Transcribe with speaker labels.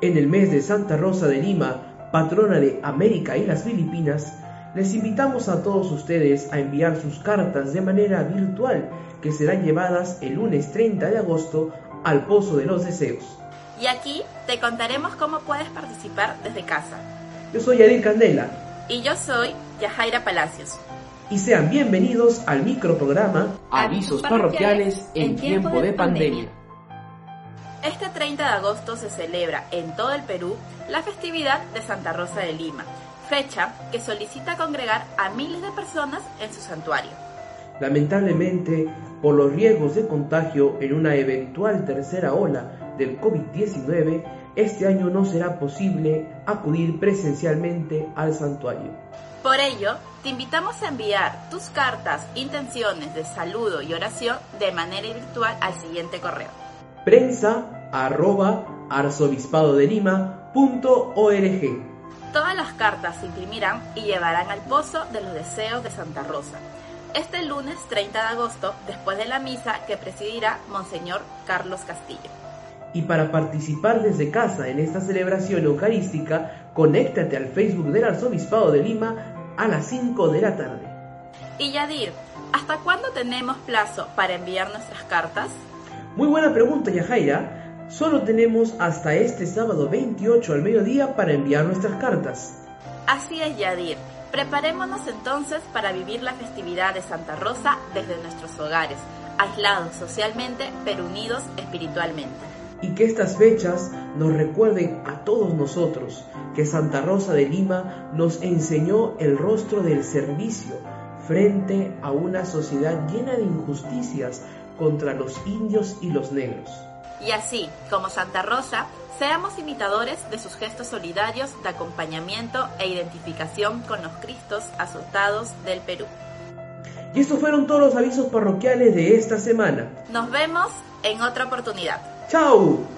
Speaker 1: En el mes de Santa Rosa de Lima, patrona de América y las Filipinas, les invitamos a todos ustedes a enviar sus cartas de manera virtual que serán llevadas el lunes 30 de agosto al Pozo de los Deseos.
Speaker 2: Y aquí te contaremos cómo puedes participar desde casa.
Speaker 1: Yo soy Adil Candela.
Speaker 2: Y yo soy Yajaira Palacios.
Speaker 1: Y sean bienvenidos al microprograma Avisos parroquiales en tiempo de pandemia.
Speaker 2: Este 30 de agosto se celebra en todo el Perú la festividad de Santa Rosa de Lima, fecha que solicita congregar a miles de personas en su santuario.
Speaker 1: Lamentablemente, por los riesgos de contagio en una eventual tercera ola del COVID-19, este año no será posible acudir presencialmente al santuario.
Speaker 2: Por ello, te invitamos a enviar tus cartas, intenciones de saludo y oración de manera virtual al siguiente correo.
Speaker 1: Prensa arroba arzobispadodelima.org
Speaker 2: Todas las cartas se imprimirán y llevarán al Pozo de los Deseos de Santa Rosa. Este lunes 30 de agosto, después de la misa que presidirá Monseñor Carlos Castillo.
Speaker 1: Y para participar desde casa en esta celebración eucarística, conéctate al Facebook del Arzobispado de Lima a las 5 de la tarde.
Speaker 2: Y Yadir, ¿hasta cuándo tenemos plazo para enviar nuestras cartas?
Speaker 1: Muy buena pregunta, Yajaira. Solo tenemos hasta este sábado 28 al mediodía para enviar nuestras cartas.
Speaker 2: Así es, Yadir. Preparémonos entonces para vivir la festividad de Santa Rosa desde nuestros hogares, aislados socialmente pero unidos espiritualmente.
Speaker 1: Y que estas fechas nos recuerden a todos nosotros que Santa Rosa de Lima nos enseñó el rostro del servicio frente a una sociedad llena de injusticias contra los indios y los negros.
Speaker 2: Y así, como Santa Rosa, seamos imitadores de sus gestos solidarios de acompañamiento e identificación con los Cristos azotados del Perú.
Speaker 1: Y estos fueron todos los avisos parroquiales de esta semana.
Speaker 2: Nos vemos en otra oportunidad.
Speaker 1: ¡Chao!